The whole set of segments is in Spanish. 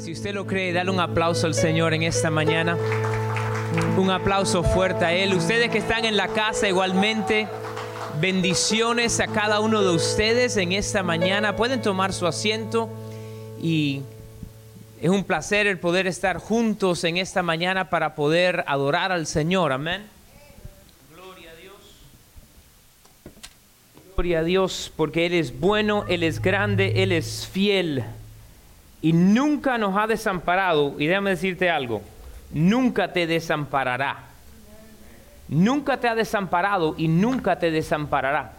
Si usted lo cree, dale un aplauso al Señor en esta mañana. Un aplauso fuerte a Él. Ustedes que están en la casa igualmente, bendiciones a cada uno de ustedes en esta mañana. Pueden tomar su asiento y es un placer el poder estar juntos en esta mañana para poder adorar al Señor. Amén. Gloria a Dios. Gloria a Dios porque Él es bueno, Él es grande, Él es fiel y nunca nos ha desamparado. Y déjame decirte algo, nunca te desamparará. Nunca te ha desamparado y nunca te desamparará.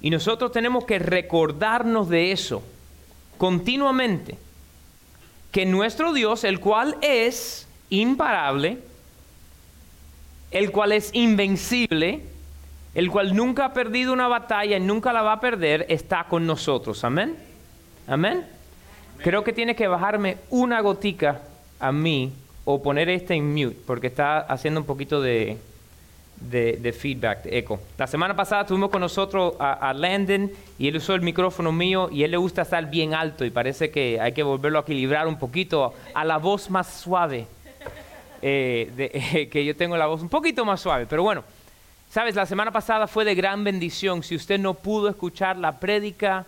Y nosotros tenemos que recordarnos de eso continuamente. Que nuestro Dios, el cual es imparable, el cual es invencible, el cual nunca ha perdido una batalla y nunca la va a perder, está con nosotros. Amén. Amén. Creo que tiene que bajarme una gotica a mí o poner este en mute porque está haciendo un poquito de, de, feedback, de eco. La semana pasada tuvimos con nosotros a, Landon y él usó el micrófono mío y él le gusta estar bien alto y parece que hay que volverlo a equilibrar un poquito a la voz más suave. Eh, que yo tengo la voz un poquito más suave, pero bueno. Sabes, la semana pasada fue de gran bendición. Si usted no pudo escuchar la prédica,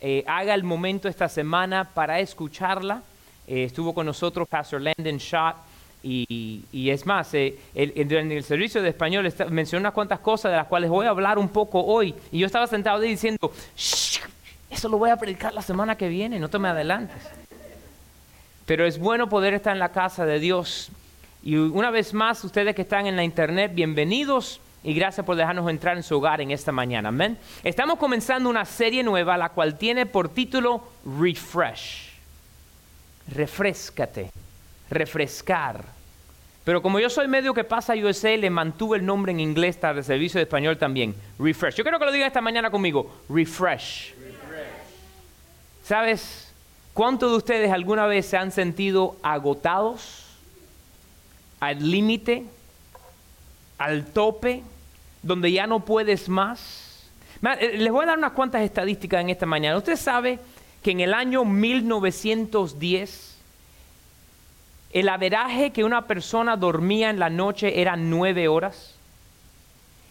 eh, haga el momento esta semana para escucharla. Eh, estuvo con nosotros Pastor Landon Schott y, es más, eh, en el, servicio de español mencionó unas cuantas cosas de las cuales voy a hablar un poco hoy. Y yo estaba sentado ahí diciendo, eso lo voy a predicar la semana que viene, no te me adelantes. Pero es bueno poder estar en la casa de Dios. Y una vez más, ustedes que están en la internet, bienvenidos y gracias por dejarnos entrar en su hogar en esta mañana. Amén. Estamos comenzando una serie nueva, la cual tiene por título Refresh. Refrescate, refrescar. Pero como yo soy medio que pasa USA, le mantuve el nombre en inglés para el servicio de español también. Refresh. Yo quiero que lo diga esta mañana conmigo. Refresh. Refresh. ¿Sabes cuántos de ustedes alguna vez se han sentido agotados, al límite? al tope, donde ya no puedes más. Eh, les voy a dar unas cuantas estadísticas en esta mañana. Usted sabe que en el año 1910 el averaje que una persona dormía en la noche era nueve horas.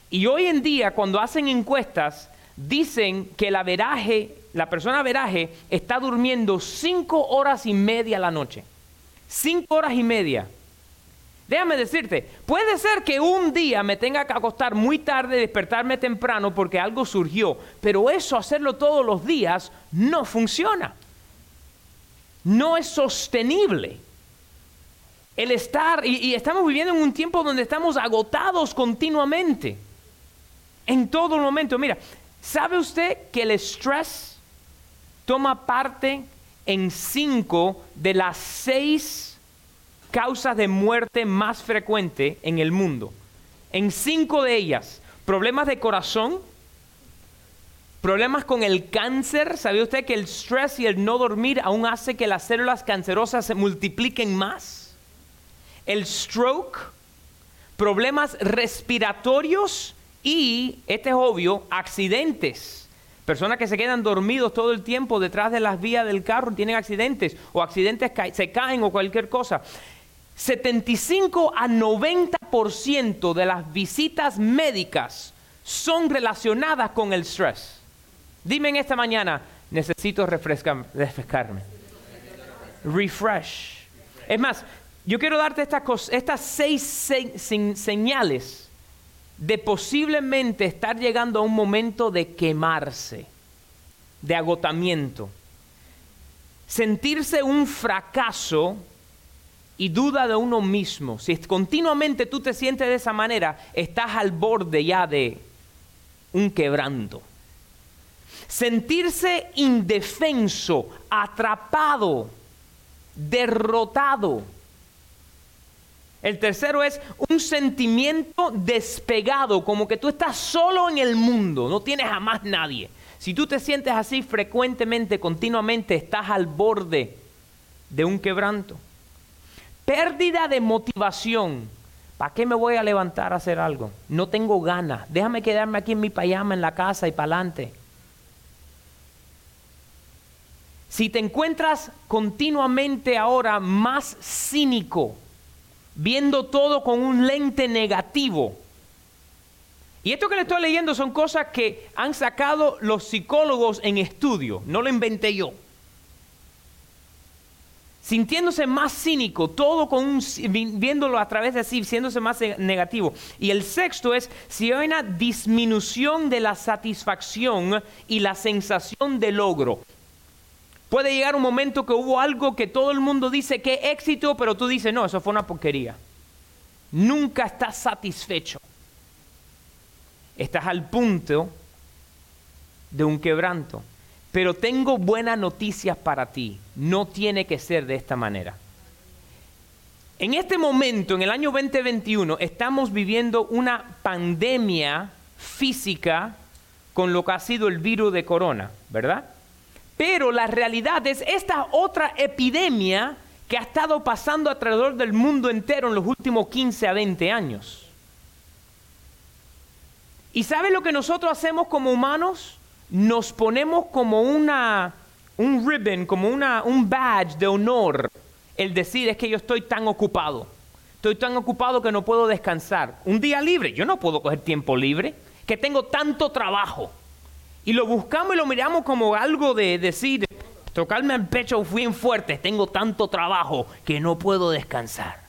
Y hoy en día, cuando hacen encuestas, dicen que el averaje, la persona averaje, está durmiendo cinco horas y media la noche. Cinco horas y media. Déjame decirte, puede ser que un día me tenga que acostar muy tarde despertarme temprano porque algo surgió, pero eso hacerlo todos los días no funciona. No es sostenible. El estar, y, y estamos viviendo en un tiempo donde estamos agotados continuamente. En todo momento. Mira, ¿sabe usted que el estrés toma parte en cinco de las seis causas de muerte más frecuente en el mundo. En cinco de ellas, problemas de corazón, problemas con el cáncer. ¿Sabía usted que el estrés y el no dormir aún hace que las células cancerosas se multipliquen más? El stroke, problemas respiratorios y, este es obvio, accidentes. Personas que se quedan dormidos todo el tiempo detrás de las vías del carro tienen accidentes o accidentes se caen o cualquier cosa. 75 a 90% de las visitas médicas son relacionadas con el estrés. Dime en esta mañana, necesito refrescarme. Refresh. Es más, yo quiero darte estas, estas seis señales de posiblemente estar llegando a un momento de quemarse, de agotamiento. Sentirse un fracaso y duda de uno mismo, si continuamente tú te sientes de esa manera, estás al borde ya de un quebranto. Sentirse indefenso, atrapado, derrotado. El tercero es un sentimiento despegado, como que tú estás solo en el mundo, no tienes jamás nadie. Si tú te sientes así frecuentemente, continuamente, estás al borde de un quebranto pérdida de motivación. ¿Para qué me voy a levantar a hacer algo? No tengo ganas. Déjame quedarme aquí en mi payama en la casa y para adelante. si te encuentras continuamente ahora más cínico, viendo todo con un lente negativo, y esto que le estoy leyendo son cosas que han sacado los psicólogos en estudio, no lo inventé yo. Sintiéndose más cínico, todo con un, viéndolo a través de sí, siéndose más negativo. Y el sexto es si hay una disminución de la satisfacción y la sensación de logro. Puede llegar un momento que hubo algo que todo el mundo dice que éxito, pero tú dices, no, eso fue una porquería. Nunca estás satisfecho. Estás al punto de un quebranto. Pero tengo buenas noticias para ti. No tiene que ser de esta manera. En este momento, en el año 2021, estamos viviendo una pandemia física con lo que ha sido el virus de corona, ¿verdad? Pero la realidad es esta otra epidemia que ha estado pasando alrededor del mundo entero en los últimos 15 a 20 años. ¿Y sabe lo que nosotros hacemos como humanos? Nos ponemos como una, un ribbon, como una, un badge de honor, el decir es que yo estoy tan ocupado. Estoy tan ocupado que no puedo descansar. Un día libre, yo no puedo coger tiempo libre, que tengo tanto trabajo. Y lo buscamos y lo miramos como algo de decir, tocarme el pecho bien fuerte, tengo tanto trabajo que no puedo descansar.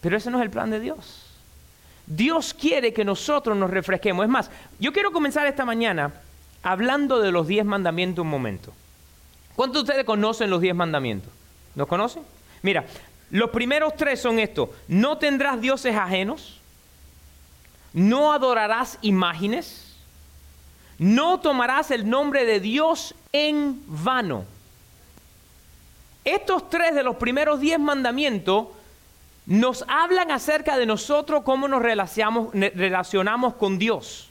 Pero ese no es el plan de Dios. Dios quiere que nosotros nos refresquemos. Es más, yo quiero comenzar esta mañana hablando de los diez mandamientos un momento. ¿Cuántos de ustedes conocen los diez mandamientos? ¿Los conocen? Mira, los primeros tres son estos. No tendrás dioses ajenos. No adorarás imágenes no tomarás el nombre de Dios en vano. Estos tres de los primeros diez mandamientos nos hablan acerca de nosotros, cómo nos relacionamos, relacionamos con Dios.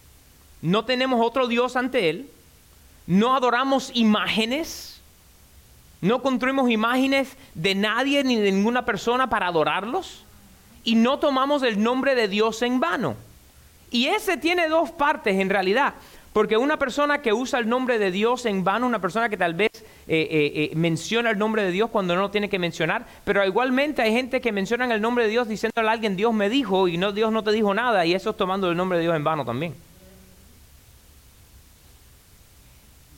No tenemos otro Dios ante Él, no adoramos imágenes, no construimos imágenes de nadie ni de ninguna persona para adorarlos y no tomamos el nombre de Dios en vano. Y ese tiene dos partes en realidad. Porque una persona que usa el nombre de Dios en vano, una persona que tal vez eh, eh, eh, menciona el nombre de Dios cuando no lo tiene que mencionar, pero igualmente hay gente que menciona el nombre de Dios diciéndole a alguien Dios me dijo y no Dios no te dijo nada y eso es tomando el nombre de Dios en vano también.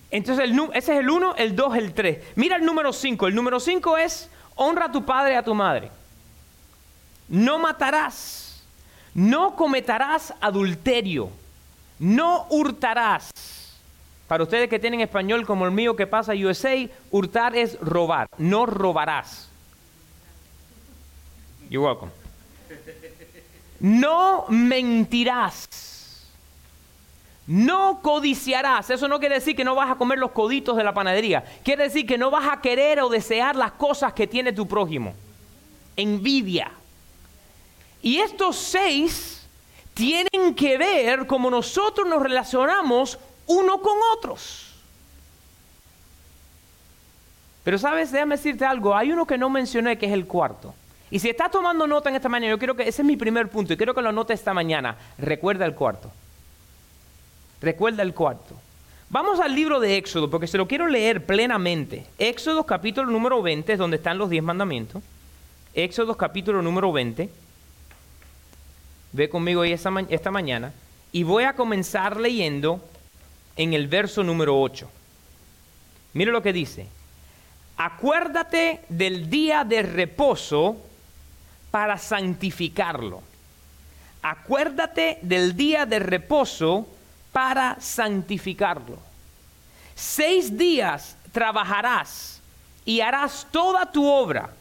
Entonces ese es el 1, el 2, el 3. Mira el número 5. El número 5 es honra a tu padre y a tu madre. No matarás. No cometerás adulterio no hurtarás. Para ustedes que tienen español como el mío que pasa USA, hurtar es robar. No robarás. You're welcome. No mentirás. No codiciarás. Eso no quiere decir que no vas a comer los coditos de la panadería. Quiere decir que no vas a querer o desear las cosas que tiene tu prójimo. Envidia. Y estos seis tienen que ver cómo nosotros nos relacionamos uno con otros. Pero sabes, déjame decirte algo, hay uno que no mencioné que es el cuarto. Y si estás tomando nota en esta mañana, yo quiero que ese es mi primer punto y quiero que lo note esta mañana. Recuerda el cuarto. Recuerda el cuarto. Vamos al libro de Éxodo porque se lo quiero leer plenamente. Éxodo capítulo número 20 es donde están los diez mandamientos. Éxodo capítulo número 20. Ve conmigo esta, esta mañana y voy a comenzar leyendo en el verso número 8. Mire lo que dice. Acuérdate del día de reposo para santificarlo. Acuérdate del día de reposo para santificarlo. Seis días trabajarás y harás toda tu obra,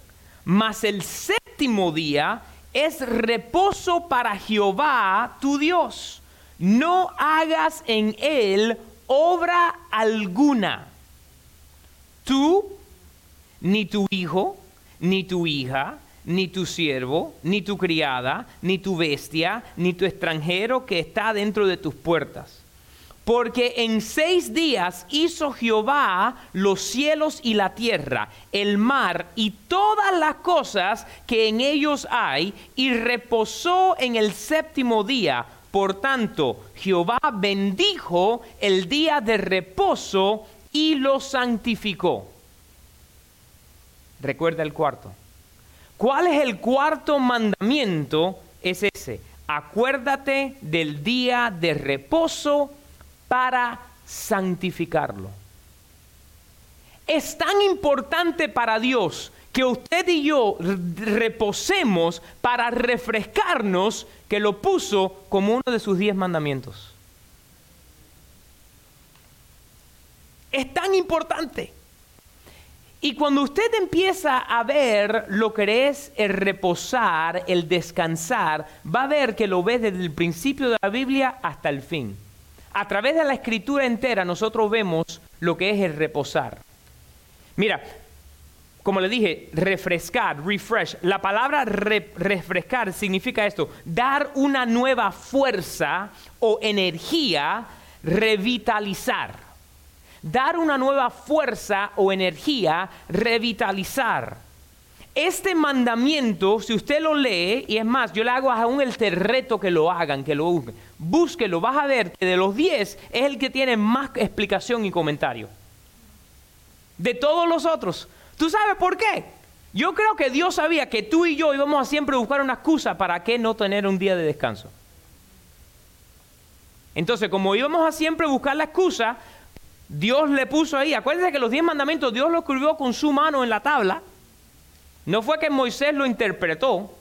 mas el séptimo día es reposo para Jehová tu Dios. No hagas en él obra alguna. Tú, ni tu hijo, ni tu hija, ni tu siervo, ni tu criada, ni tu bestia, ni tu extranjero que está dentro de tus puertas porque en seis días hizo Jehová los cielos y la tierra, el mar y todas las cosas que en ellos hay, y reposó en el séptimo día. Por tanto, Jehová bendijo el día de reposo y lo santificó. Recuerda el cuarto. ¿Cuál es el cuarto mandamiento? Es ese. Acuérdate del día de reposo para santificarlo. Es tan importante para Dios que usted y yo reposemos para refrescarnos que lo puso como uno de sus diez mandamientos. Es tan importante. Y cuando usted empieza a ver lo que es el reposar, el descansar, va a ver que lo ve desde el principio de la Biblia hasta el fin. A través de la escritura entera nosotros vemos lo que es el reposar. Mira, como le dije, refrescar, refresh. La palabra refrescar significa esto, dar una nueva fuerza o energía, revitalizar dar una nueva fuerza o energía, revitalizar. Este mandamiento, si usted lo lee, y es más, yo le hago aún el reto que lo hagan, que lo busquen, búsquelo, vas a ver que de los 10 es el que tiene más explicación y comentario. De todos los otros. ¿Tú sabes por qué? Yo creo que Dios sabía que tú y yo íbamos a siempre buscar una excusa para que no tener un día de descanso. Entonces, como íbamos a siempre buscar la excusa, Dios le puso ahí. Acuérdense que los diez mandamientos Dios lo escribió con su mano en la tabla. No fue que Moisés lo interpretó.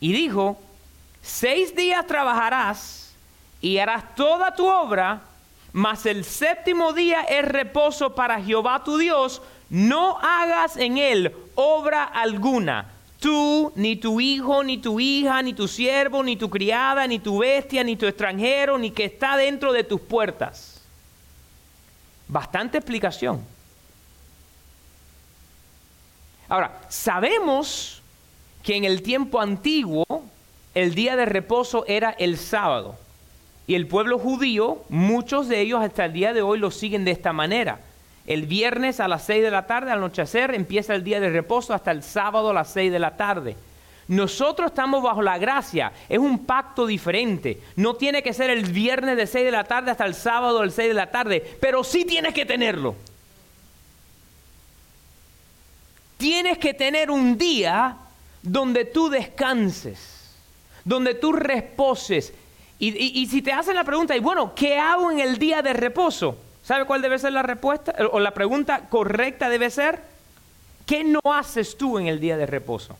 Y dijo, seis días trabajarás y harás toda tu obra, mas el séptimo día es reposo para Jehová tu Dios. No hagas en él obra alguna. Tú, ni tu hijo, ni tu hija, ni tu siervo, ni tu criada, ni tu bestia, ni tu extranjero, ni que está dentro de tus puertas Bastante explicación. Ahora, sabemos que en el tiempo antiguo el día de reposo era el sábado. Y el pueblo judío, muchos de ellos hasta el día de hoy lo siguen de esta manera. El viernes a las 6 de la tarde, al anochecer, empieza el día de reposo hasta el sábado a las 6 de la tarde. Nosotros estamos bajo la gracia, es un pacto diferente. No tiene que ser el viernes de 6 de la tarde hasta el sábado del 6 de la tarde, pero sí tienes que tenerlo. Tienes que tener un día donde tú descanses, donde tú reposes. Y, si te hacen la pregunta, y bueno, ¿qué hago en el día de reposo? ¿Sabe cuál debe ser la respuesta? O la pregunta correcta debe ser, ¿qué no haces tú en el día de reposo?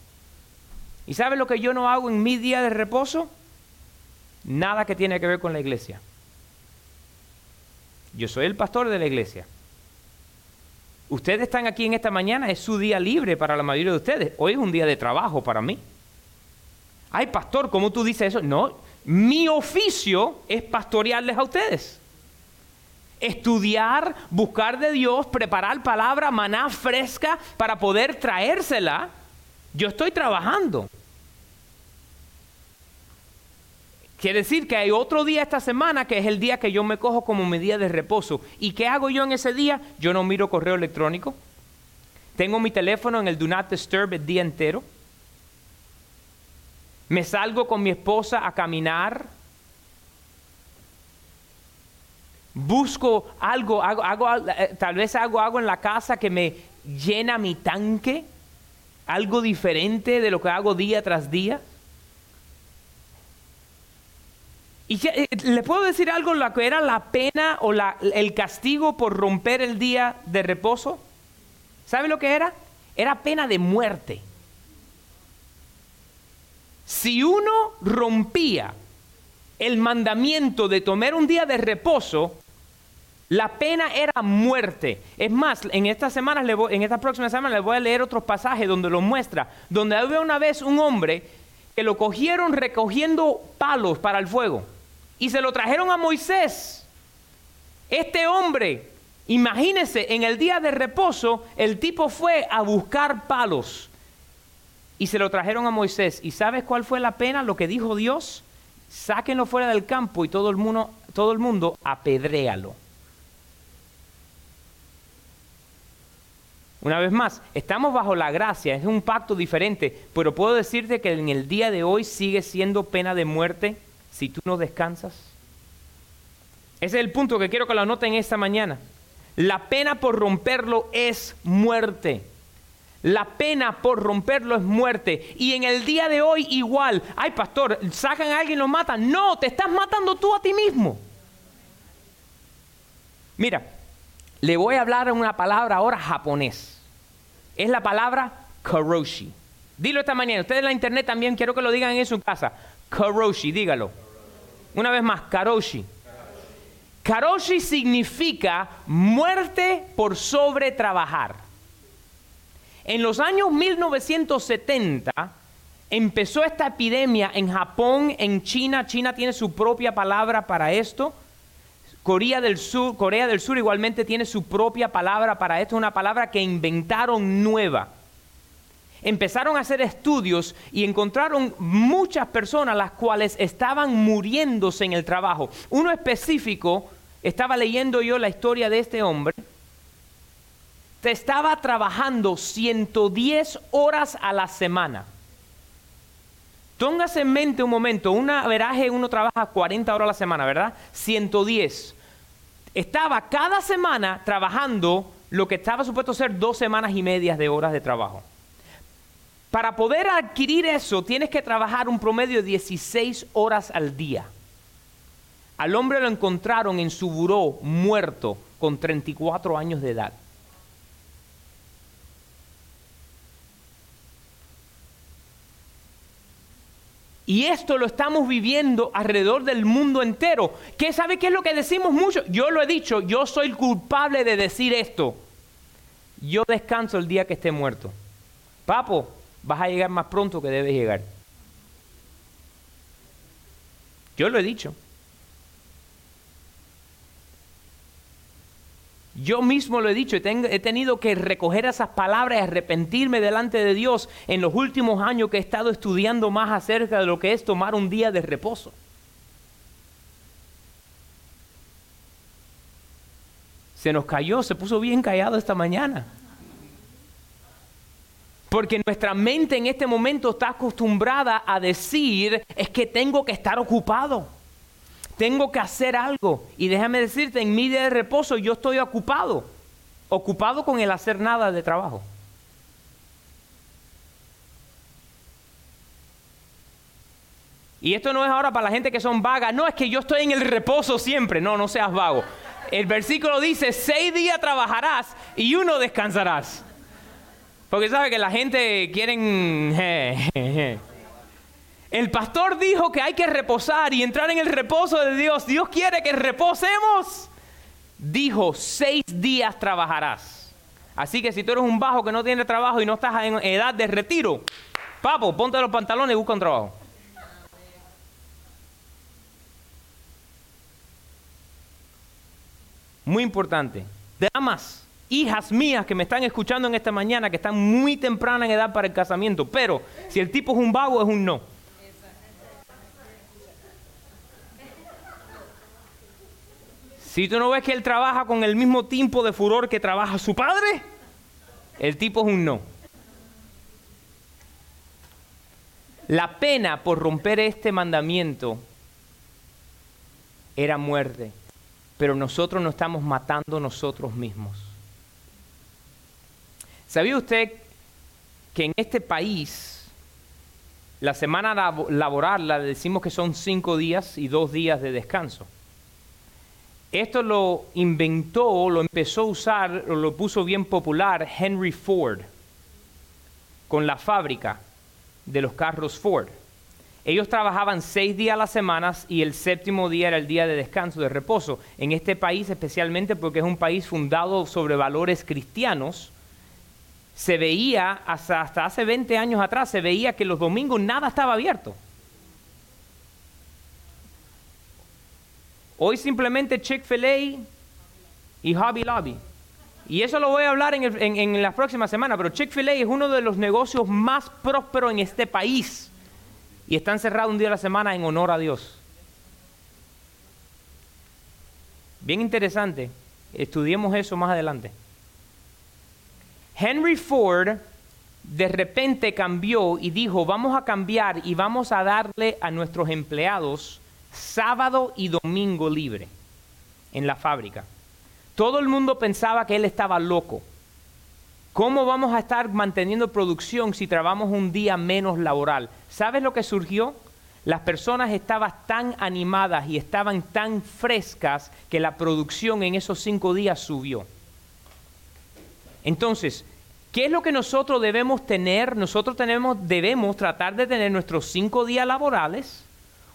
¿Y sabes lo que yo no hago en mi día de reposo? Nada que tiene que ver con la iglesia. Yo soy el pastor de la iglesia. Ustedes están aquí en esta mañana, es su día libre para la mayoría de ustedes. Hoy es un día de trabajo para mí. Ay, pastor, ¿cómo tú dices eso? No, mi oficio es pastorearles a ustedes. Estudiar, buscar de Dios, preparar palabra, maná fresca para poder traérsela. Yo estoy trabajando. Quiere decir que hay otro día esta semana que es el día que yo me cojo como mi día de reposo. ¿Y qué hago yo en ese día? Yo no miro correo electrónico. Tengo mi teléfono en el Do Not Disturb el día entero. Me salgo con mi esposa a caminar. Busco algo, hago, eh, tal vez hago algo en la casa que me llena mi tanque. Algo diferente de lo que hago día tras día. Y eh, le puedo decir algo, lo que era la pena o el castigo por romper el día de reposo. ¿Sabe lo que era? Era pena de muerte. Si uno rompía el mandamiento de tomar un día de reposo, la pena era muerte. Es más, en estas semanas, en esta próxima semana les voy a leer otros pasajes donde lo muestra, donde había una vez un hombre que lo cogieron recogiendo palos para el fuego y se lo trajeron a Moisés. Este hombre, imagínense, en el día de reposo, el tipo fue a buscar palos y se lo trajeron a Moisés. ¿Y sabes cuál fue la pena? Lo que dijo Dios, sáquenlo fuera del campo y todo el mundo, todo el mundo apedréalo. Una vez más, estamos bajo la gracia, es un pacto diferente, pero puedo decirte que en el día de hoy sigue siendo pena de muerte si tú no descansas? Ese es el punto que quiero que lo anoten esta mañana. La pena por romperlo es muerte. La pena por romperlo es muerte. Y en el día de hoy igual. Ay, pastor, sacan a alguien y lo matan. No, te estás matando tú a ti mismo. Mira, le voy a hablar una palabra ahora japonés. Es la palabra karoshi. Dilo esta mañana. Ustedes en la internet también quiero que lo digan en su casa. Karoshi, dígalo. Una vez más, karoshi. Karoshi significa muerte por sobretrabajar. En los años 1970 empezó esta epidemia en Japón, en China. China tiene su propia palabra para esto. Corea del Sur, Corea del Sur igualmente tiene su propia palabra para esto, una palabra que inventaron nueva. Empezaron a hacer estudios y encontraron muchas personas las cuales estaban muriéndose en el trabajo. Uno específico estaba leyendo yo la historia de este hombre. Estaba trabajando 110 horas a la semana. Póngase en mente un momento, una veraje uno trabaja 40 horas a la semana, ¿verdad? 110. Estaba cada semana trabajando lo que estaba supuesto ser dos semanas y medias de horas de trabajo. Para poder adquirir eso, tienes que trabajar un promedio de 16 horas al día. Al hombre lo encontraron en su buró muerto con 34 años de edad. Y esto lo estamos viviendo alrededor del mundo entero. ¿Qué sabe qué es lo que decimos mucho? Yo lo he dicho, yo soy culpable de decir esto. Yo descanso el día que esté muerto. Papo, vas a llegar más pronto que debes llegar. Yo lo he dicho. Yo mismo lo he dicho, he tenido que recoger esas palabras y arrepentirme delante de Dios en los últimos años que he estado estudiando más acerca de lo que es tomar un día de reposo. Se nos cayó, se puso bien callado esta mañana. Porque nuestra mente en este momento está acostumbrada a decir, es que tengo que estar ocupado tengo que hacer algo. Y déjame decirte, en mi día de reposo yo estoy ocupado, ocupado con el hacer nada de trabajo. Y esto no es ahora para la gente que son vagas, no es que yo estoy en el reposo siempre, no, no seas vago. El versículo dice, seis días trabajarás y uno descansarás. Porque sabe que la gente quieren... El pastor dijo que hay que reposar y entrar en el reposo de Dios. Dios quiere que reposemos. Dijo, seis días trabajarás. Así que si tú eres un bajo que no tiene trabajo y no estás en edad de retiro, papo, ponte los pantalones y busca un trabajo. Muy importante. Damas, hijas mías que me están escuchando en esta mañana, que están muy temprana en edad para el casamiento, pero si el tipo es un vago, es un no. Si tú no ves que él trabaja con el mismo tiempo de furor que trabaja su padre, el tipo es un no. La pena por romper este mandamiento era muerte, pero nosotros no estamos matando nosotros mismos. ¿Sabía usted que en este país la semana laboral la decimos que son cinco días y dos días de descanso? Esto lo inventó, lo empezó a usar, lo puso bien popular Henry Ford con la fábrica de los carros Ford. Ellos trabajaban seis días a la semana y el séptimo día era el día de descanso, de reposo. En este país, especialmente porque es un país fundado sobre valores cristianos, se veía, hasta, hasta hace 20 años atrás, se veía que los domingos nada estaba abierto. Hoy simplemente Chick-fil-A y Hobby Lobby. Y eso lo voy a hablar en, en, la próxima semana, pero Chick-fil-A es uno de los negocios más prósperos en este país. Y están cerrados un día a la semana en honor a Dios. Bien interesante. Estudiemos eso más adelante. Henry Ford de repente cambió y dijo, vamos a cambiar y vamos a darle a nuestros empleados sábado y domingo libre. en la fábrica. Todo el mundo pensaba que él estaba loco. ¿Cómo vamos a estar manteniendo producción si trabajamos un día menos laboral? ¿Sabes lo que surgió? Las personas estaban tan animadas y estaban tan frescas que la producción en esos cinco días subió. Entonces, ¿qué es lo que nosotros debemos tener? Nosotros tenemos, debemos tratar de tener nuestros cinco días laborales,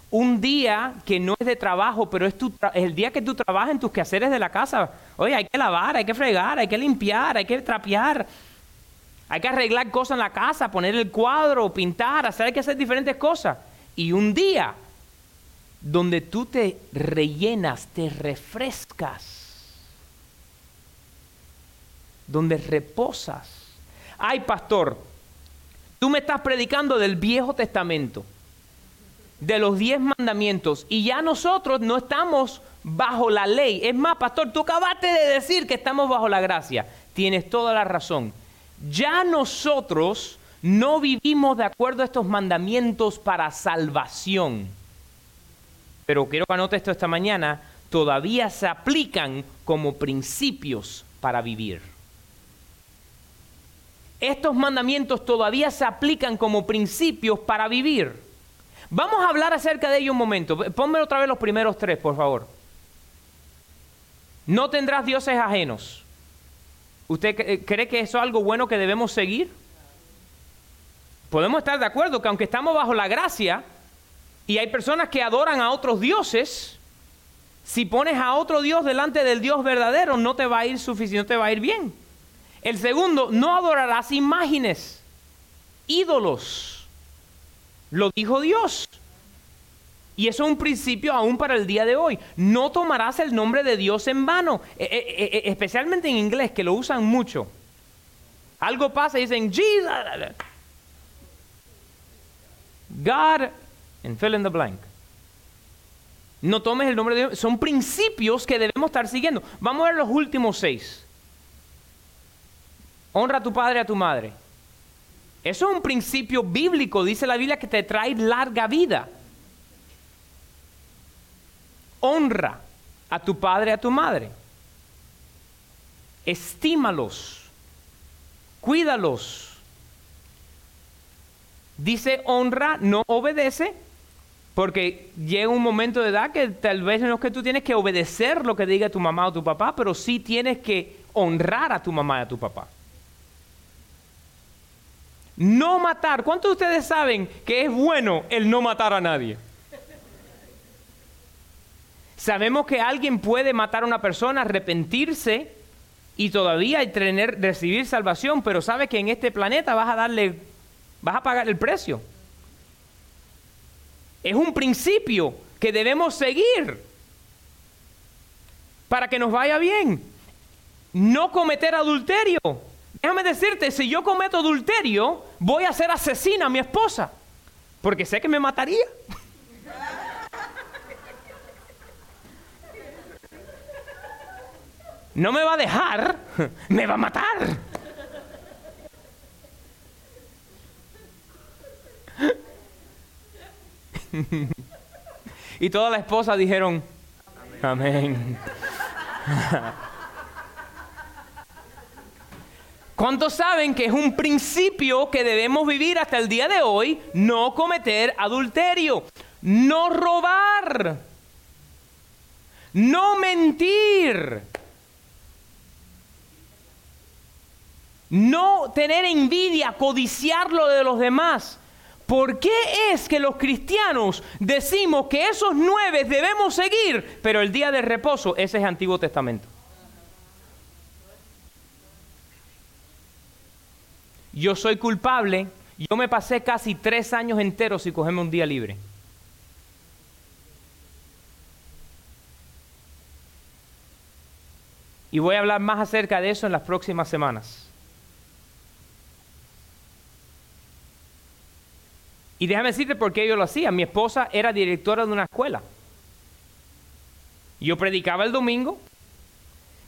un día que no es de trabajo, pero es, el día que tú trabajas en tus quehaceres de la casa. Oye, hay que lavar, hay que fregar, hay que limpiar, hay que trapear. Hay que arreglar cosas en la casa, poner el cuadro, pintar, hacer, hay que hacer diferentes cosas. Y un día donde tú te rellenas, te refrescas, donde reposas. Ay, pastor, tú me estás predicando del Viejo Testamento, de los diez mandamientos, y ya nosotros no estamos bajo la ley. Es más, pastor, tú acabaste de decir que estamos bajo la gracia. Tienes toda la razón. Ya nosotros no vivimos de acuerdo a estos mandamientos para salvación. Pero quiero que anote esto esta mañana, todavía se aplican como principios para vivir. Estos mandamientos todavía se aplican como principios para vivir. Vamos a hablar acerca de ello un momento. Ponme otra vez los primeros tres, por favor. No tendrás dioses ajenos. ¿Usted cree que eso es algo bueno que debemos seguir? Podemos estar de acuerdo que aunque estamos bajo la gracia y hay personas que adoran a otros dioses, si pones a otro Dios delante del Dios verdadero no te va a ir suficiente, no te va a ir bien. El segundo, no adorarás imágenes, ídolos. Lo dijo Dios. Y eso es un principio aún para el día de hoy. No tomarás el nombre de Dios en vano, e, e, e, especialmente en inglés, que lo usan mucho. Algo pasa y dicen, Jesus, God, and fill in the blank. No tomes el nombre de Dios. Son principios que debemos estar siguiendo. Vamos a ver los últimos seis. Honra a tu padre y a tu madre. Eso es un principio bíblico, dice la Biblia, que te trae larga vida honra a tu padre y a tu madre. Estímalos, cuídalos. Dice honra, no obedece, porque llega un momento de edad que tal vez no es que tú tienes que obedecer lo que diga tu mamá o tu papá, pero sí tienes que honrar a tu mamá y a tu papá. No matar. ¿Cuántos de ustedes saben que es bueno el no matar a nadie? Sabemos que alguien puede matar a una persona, arrepentirse y todavía tener, recibir salvación, pero sabes que en este planeta vas a darle, vas a pagar el precio. Es un principio que debemos seguir para que nos vaya bien. No cometer adulterio. Déjame decirte, si yo cometo adulterio, voy a ser asesina a mi esposa, porque sé que me mataría. no me va a dejar, me va a matar. y todas las esposas dijeron, amén. ¿Cuántos saben que es un principio que debemos vivir hasta el día de hoy? No cometer adulterio, no robar, no mentir. no tener envidia, codiciar lo de los demás. ¿Por qué es que los cristianos decimos que esos nueve debemos seguir, pero el día de reposo, ese es Antiguo Testamento? Yo soy culpable, yo me pasé casi tres años enteros sin cogerme un día libre. Y voy a hablar más acerca de eso en las próximas semanas. Y déjame decirte por qué yo lo hacía. Mi esposa era directora de una escuela. Yo predicaba el domingo,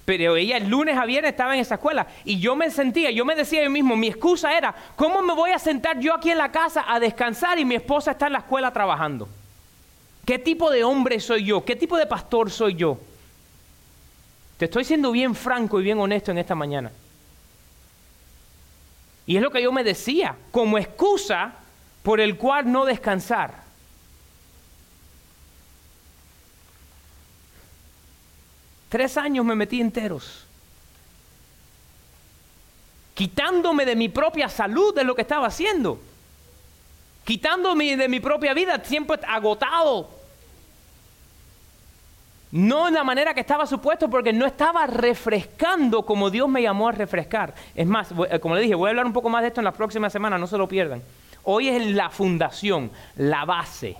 pero ella el lunes a viernes estaba en esa escuela. Y yo me sentía, yo me decía yo mismo, mi excusa era, ¿cómo me voy a sentar yo aquí en la casa a descansar y mi esposa está en la escuela trabajando? ¿Qué tipo de hombre soy yo? ¿Qué tipo de pastor soy yo? Te estoy siendo bien franco y bien honesto en esta mañana. Y es lo que yo me decía, como excusa por el cual no descansar. Tres años me metí enteros. Quitándome de mi propia salud de lo que estaba haciendo. Quitándome de mi propia vida, tiempo agotado. No en la manera que estaba supuesto porque no estaba refrescando como Dios me llamó a refrescar. Es más, eh, como le dije, voy a hablar un poco más de esto en la próxima semana, no se lo pierdan. Hoy es la fundación, la base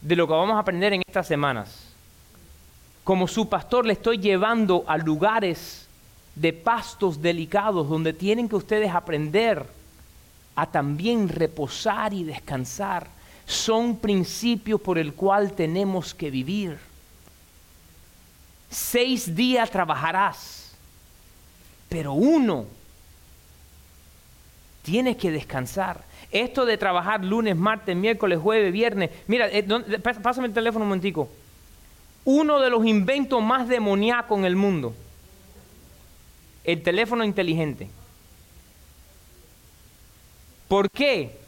de lo que vamos a aprender en estas semanas. Como su pastor le estoy llevando a lugares de pastos delicados donde tienen que ustedes aprender a también reposar y descansar son principios por el cual tenemos que vivir. Seis días trabajarás, pero uno tienes que descansar. Esto de trabajar lunes, martes, miércoles, jueves, viernes. Mira, eh, pásame el teléfono un momentico. Uno de los inventos más demoníacos en el mundo. El teléfono inteligente. ¿Por qué?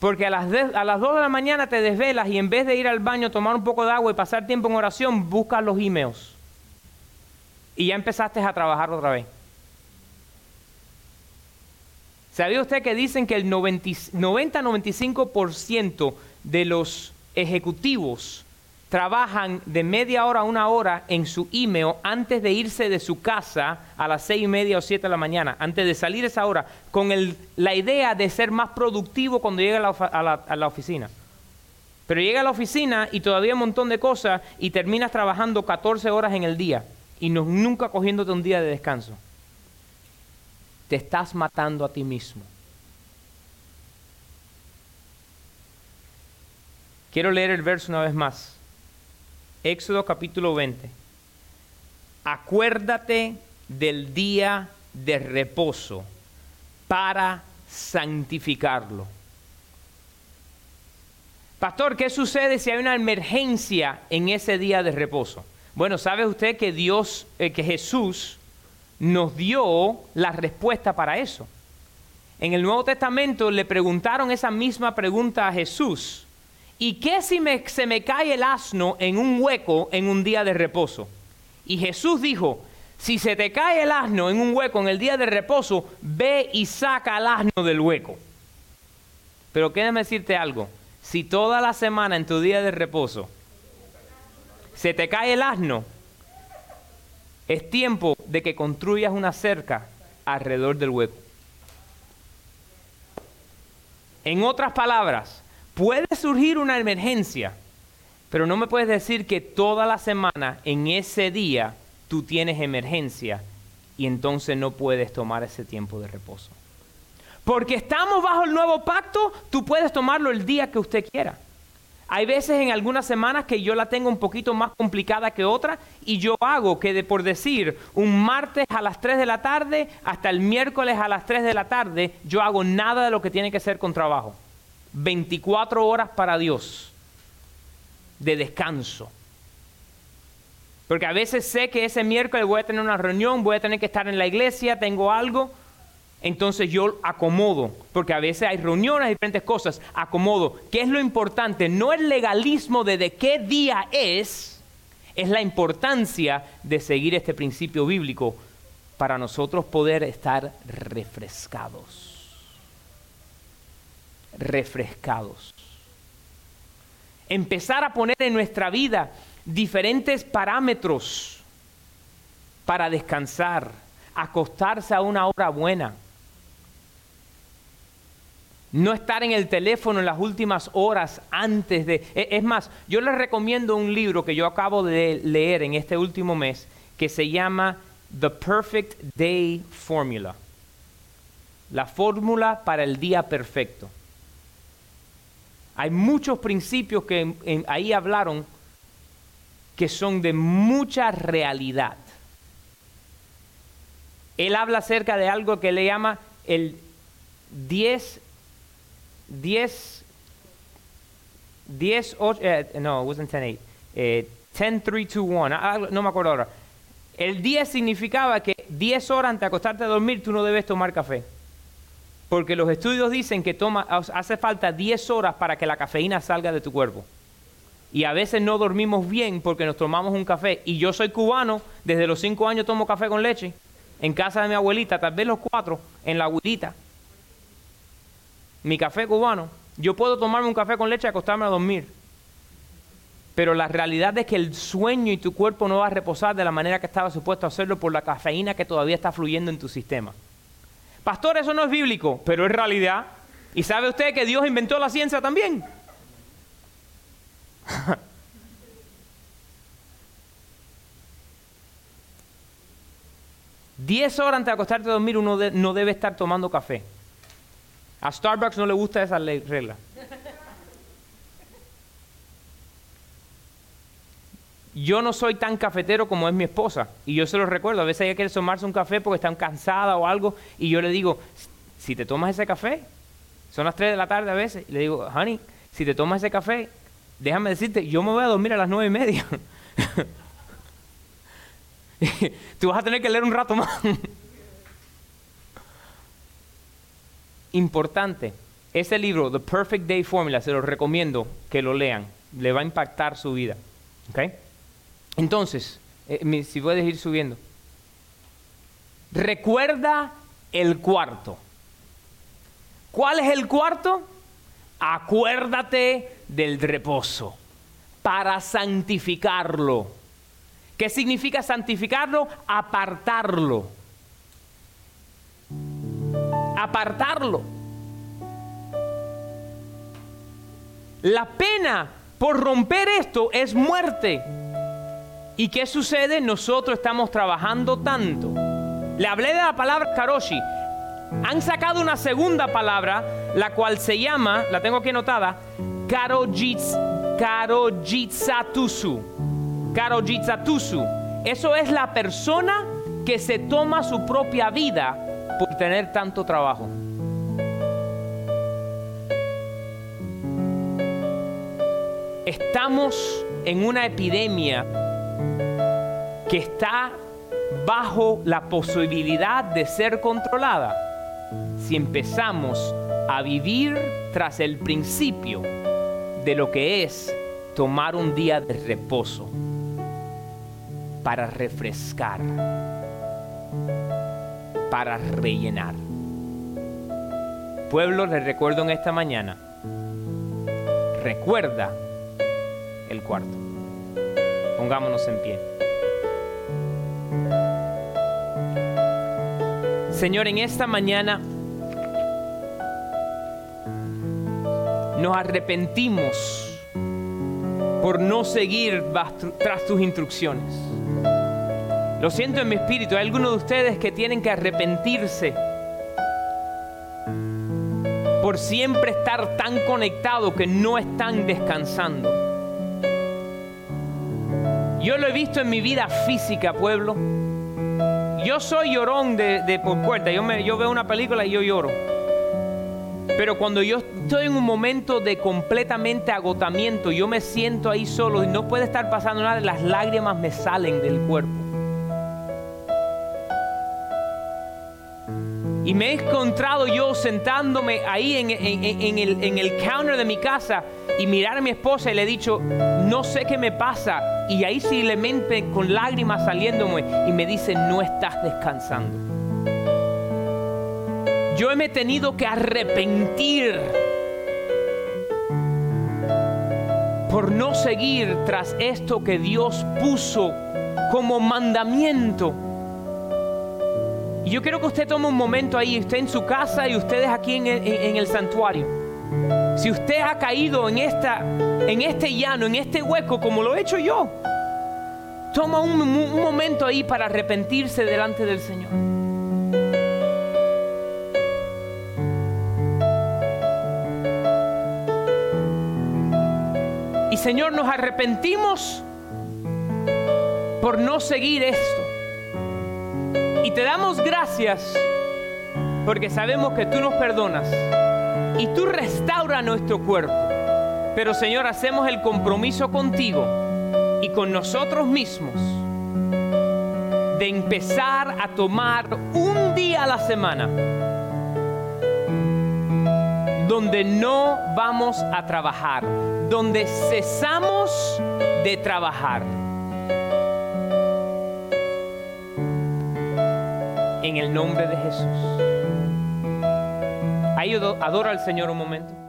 Porque a las, a las 2 de la mañana te desvelas y en vez de ir al baño, tomar un poco de agua y pasar tiempo en oración, buscas los emails. Y ya empezaste a trabajar otra vez. ¿Sabía usted que dicen que el 90-95% de los ejecutivos trabajan de media hora a una hora en su email antes de irse de su casa a las seis y media o siete de la mañana, antes de salir esa hora, con la idea de ser más productivo cuando llegue a la, oficina. Pero llega a la oficina y todavía un montón de cosas y terminas trabajando 14 horas en el día y no, nunca cogiéndote un día de descanso. Te estás matando a ti mismo. Quiero leer el verso una vez más. Éxodo capítulo 20. Acuérdate del día de reposo para santificarlo. Pastor, ¿qué sucede si hay una emergencia en ese día de reposo? Bueno, ¿sabe usted que Dios, eh, que Jesús nos dio la respuesta para eso? En el Nuevo Testamento le preguntaron esa misma pregunta a Jesús ¿y qué si se me cae el asno en un hueco en un día de reposo? Y Jesús dijo, si se te cae el asno en un hueco en el día de reposo, ve y saca al asno del hueco. Pero déjame decirte algo, si toda la semana en tu día de reposo se te cae el asno, es tiempo de que construyas una cerca alrededor del hueco. En otras palabras, Puede surgir una emergencia, pero no me puedes decir que toda la semana, en ese día, tú tienes emergencia y entonces no puedes tomar ese tiempo de reposo. Porque estamos bajo el nuevo pacto, tú puedes tomarlo el día que usted quiera. Hay veces en algunas semanas que yo la tengo un poquito más complicada que otra y yo hago que de por decir un martes a las 3 de la tarde hasta el miércoles a las 3 de la tarde, yo hago nada de lo que tiene que ser con trabajo. 24 horas para Dios de descanso. Porque a veces sé que ese miércoles voy a tener una reunión, voy a tener que estar en la iglesia, tengo algo. Entonces yo acomodo, porque a veces hay reuniones, diferentes cosas, acomodo. ¿Qué es lo importante? No el legalismo de de qué día es, es la importancia de seguir este principio bíblico para nosotros poder estar refrescados refrescados. Empezar a poner en nuestra vida diferentes parámetros para descansar, acostarse a una hora buena. No estar en el teléfono en las últimas horas antes de... E, es más, yo les recomiendo un libro que yo acabo de leer en este último mes que se llama The Perfect Day Formula. La fórmula para el día perfecto. Hay muchos principios que ahí hablaron que son de mucha realidad. Él habla acerca de algo que le llama el 10, 10, 10, 8, no, it wasn't 10, 8, 10, 3, 2, 1. No me acuerdo ahora. El 10 significaba que 10 horas antes de acostarte a dormir tú no debes tomar café. Porque los estudios dicen que toma, hace falta 10 horas para que la cafeína salga de tu cuerpo. Y a veces no dormimos bien porque nos tomamos un café. Y yo soy cubano, desde los 5 años tomo café con leche. En casa de mi abuelita, tal vez los cuatro, en la abuelita. Mi café cubano. Yo puedo tomarme un café con leche y acostarme a dormir. Pero la realidad es que el sueño y tu cuerpo no va a reposar de la manera que estaba supuesto a hacerlo por la cafeína que todavía está fluyendo en tu sistema. Pastor, eso no es bíblico, pero es realidad. ¿Y sabe usted que Dios inventó la ciencia también? Diez horas antes de acostarte a dormir uno no debe estar tomando café. A Starbucks no le gusta esa regla. Yo no soy tan cafetero como es mi esposa. Y yo se lo recuerdo. A veces ella quiere tomarse un café porque está cansada o algo. Y yo le digo, si te tomas ese café, son las 3 de la tarde a veces. Y le digo, honey, si te tomas ese café, déjame decirte, yo me voy a dormir a las 9 y media. Tú vas a tener que leer un rato más. Importante. Ese libro, The Perfect Day Formula, se lo recomiendo que lo lean. Le va a impactar su vida. ¿Okay? Entonces, eh, si puedes ir subiendo. Recuerda el cuarto. ¿Cuál es el cuarto? Acuérdate del reposo para santificarlo. ¿Qué significa santificarlo? Apartarlo. Apartarlo. La pena por romper esto es muerte. ¿Y qué sucede? Nosotros estamos trabajando tanto. Le hablé de la palabra karoshi. Han sacado una segunda palabra, la cual se llama, la tengo aquí anotada, karojits, karojitsatusu. Karojitsatusu. Eso es la persona que se toma su propia vida por tener tanto trabajo. Estamos en una epidemia que está bajo la posibilidad de ser controlada si empezamos a vivir tras el principio de lo que es tomar un día de reposo para refrescar, para rellenar. Pueblo, les recuerdo en esta mañana, recuerda el cuarto. Pongámonos en pie. Señor, en esta mañana nos arrepentimos por no seguir tras tus instrucciones. Lo siento en mi espíritu, hay algunos de ustedes que tienen que arrepentirse por siempre estar tan conectados que no están descansando. Yo lo he visto en mi vida física, pueblo. Yo soy llorón de, por puerta. Yo, veo una película y yo lloro. Pero cuando yo estoy en un momento de completamente agotamiento, yo me siento ahí solo y no puede estar pasando nada, las lágrimas me salen del cuerpo. Y me he encontrado yo sentándome ahí en el counter de mi casa y mirar a mi esposa y le he dicho, no sé qué me pasa. Y ahí simplemente con lágrimas saliéndome y me dice, no estás descansando. Yo me he tenido que arrepentir por no seguir tras esto que Dios puso como mandamiento. Y yo quiero que usted tome un momento ahí, usted en su casa y ustedes aquí en en el santuario si usted ha caído en, esta, en este llano, en este hueco, como lo he hecho yo, toma un, un momento ahí para arrepentirse delante del Señor. Y Señor, nos arrepentimos por no seguir esto. Y te damos gracias porque sabemos que tú nos perdonas y tú restaura nuestro cuerpo. Pero Señor, hacemos el compromiso contigo y con nosotros mismos de empezar a tomar un día a la semana donde no vamos a trabajar, donde cesamos de trabajar. En el nombre de Jesús. Ahí adora al Señor un momento.